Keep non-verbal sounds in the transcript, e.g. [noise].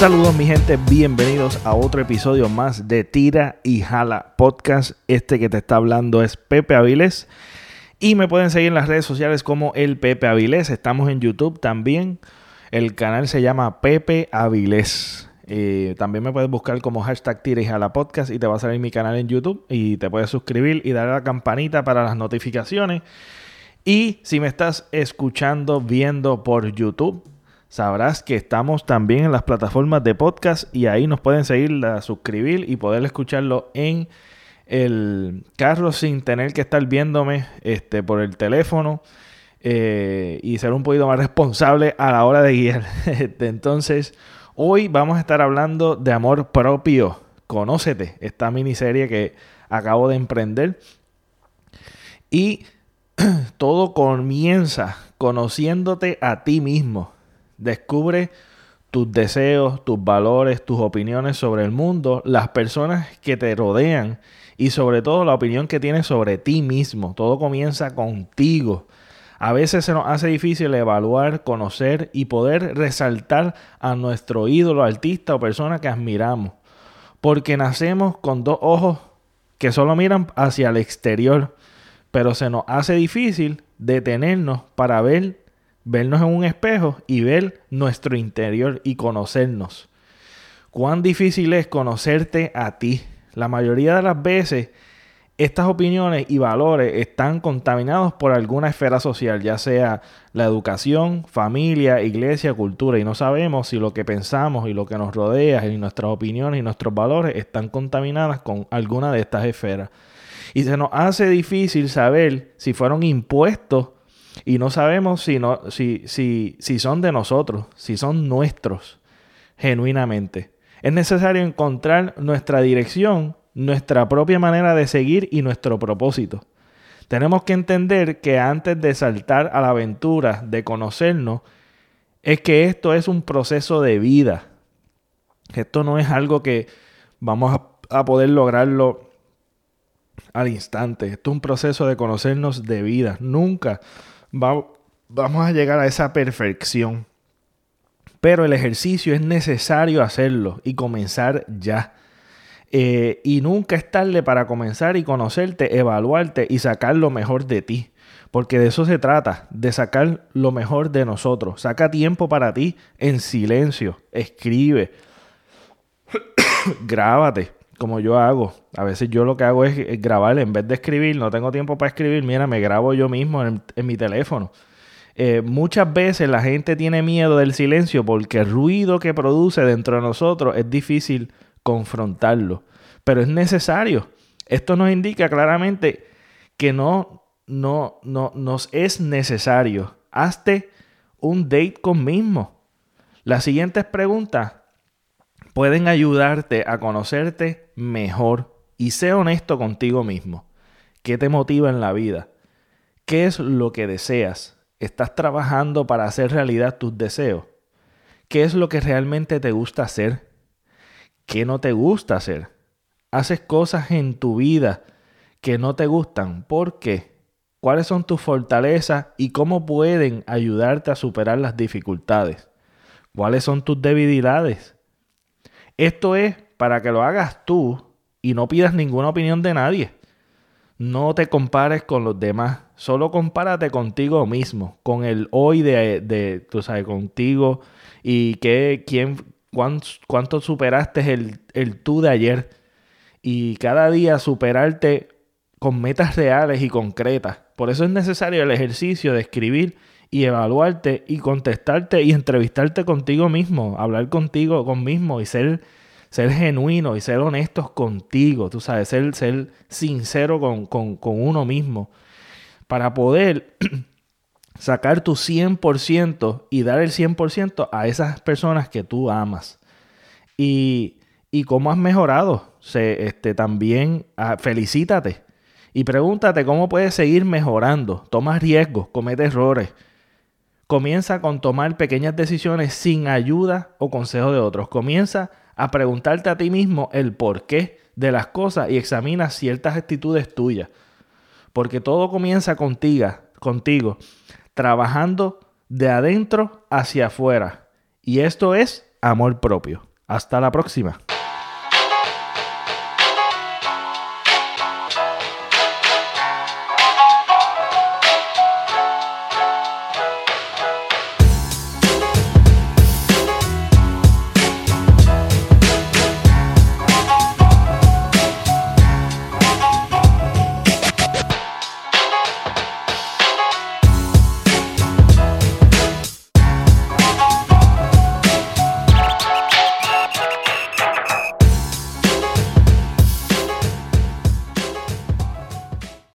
Saludos mi gente, bienvenidos a otro episodio más de Tira y Jala Podcast. Este que te está hablando es Pepe Avilés y me pueden seguir en las redes sociales como el Pepe Avilés. Estamos en YouTube también. El canal se llama Pepe Avilés. Eh, también me puedes buscar como hashtag Tira y Jala Podcast y te va a salir mi canal en YouTube y te puedes suscribir y darle a la campanita para las notificaciones. Y si me estás escuchando, viendo por YouTube, sabrás que estamos también en las plataformas de podcast y ahí nos pueden seguir, suscribir y poder escucharlo en el carro sin tener que estar viéndome este, por el teléfono eh, y ser un poquito más responsable a la hora de guiar. [laughs] Este, entonces, hoy vamos a estar hablando de amor propio. Conócete, esta miniserie que acabo de emprender. Y [clears throat] todo comienza conociéndote a ti mismo. Descubre tus deseos, tus valores, tus opiniones sobre el mundo, las personas que te rodean y sobre todo la opinión que tienes sobre ti mismo. Todo comienza contigo. A veces se nos hace difícil evaluar, conocer y poder resaltar a nuestro ídolo, artista o persona que admiramos. Porque nacemos con dos ojos que solo miran hacia el exterior. Pero se nos hace difícil detenernos para ver vernos en un espejo y ver nuestro interior y conocernos. Cuán difícil es conocerte a ti. La mayoría de las veces estas opiniones y valores están contaminados por alguna esfera social, ya sea la educación, familia, iglesia, cultura, y no sabemos si lo que pensamos y lo que nos rodea y nuestras opiniones y nuestros valores están contaminadas con alguna de estas esferas. Y se nos hace difícil saber si fueron impuestos y no sabemos si, si, si, si son de nosotros, si son nuestros, genuinamente. Es necesario encontrar nuestra dirección, nuestra propia manera de seguir y nuestro propósito. Tenemos que entender que antes de saltar a la aventura de conocernos, es que esto es un proceso de vida. Esto no es algo que vamos a, a poder lograrlo al instante. Esto es un proceso de conocernos de vida. Nunca vamos a llegar a esa perfección. Pero el ejercicio es necesario hacerlo y comenzar ya. Eh, y nunca es tarde para comenzar y conocerte, evaluarte y sacar lo mejor de ti. Porque de eso se trata, de sacar lo mejor de nosotros. Saca tiempo para ti en silencio. Escribe. [coughs] Grábate como yo hago. A veces yo lo que hago es, grabar en vez de escribir. No tengo tiempo para escribir. Mira, me grabo yo mismo en, mi teléfono. Eh, muchas veces la gente tiene miedo del silencio porque el ruido que produce dentro de nosotros es difícil confrontarlo. Pero es necesario. Esto nos indica claramente que no, no, no nos es necesario. Hazte un date con mismo. Las siguientes preguntas pueden ayudarte a conocerte mejor y sé honesto contigo mismo. ¿Qué te motiva en la vida? ¿Qué es lo que deseas? ¿Estás trabajando para hacer realidad tus deseos? ¿Qué es lo que realmente te gusta hacer? ¿Qué no te gusta hacer? ¿Haces cosas en tu vida que no te gustan? ¿Por qué? ¿Cuáles son tus fortalezas y cómo pueden ayudarte a superar las dificultades? ¿Cuáles son tus debilidades? Esto es para que lo hagas tú y no pidas ninguna opinión de nadie. No te compares con los demás, solo compárate contigo mismo, con el hoy de, de tú sabes, contigo y que, quién, cuánto, superaste el, el tú de ayer. Y cada día superarte con metas reales y concretas. Por eso es necesario el ejercicio de escribir y evaluarte y contestarte y entrevistarte contigo mismo, hablar contigo con mismo y ser, ser genuino y ser honestos contigo, tú sabes, ser, ser sincero con, con, con uno mismo para poder [clears throat] sacar tu 100% y dar el 100% a esas personas que tú amas. Y, y cómo has mejorado, Se, este, también ah, felicítate y pregúntate cómo puedes seguir mejorando. Toma riesgos, comete errores Comienza con tomar pequeñas decisiones sin ayuda o consejo de otros. Comienza a preguntarte a ti mismo el porqué de las cosas y examina ciertas actitudes tuyas. Porque todo comienza contigo, contigo, trabajando de adentro hacia afuera. Y esto es amor propio. Hasta la próxima.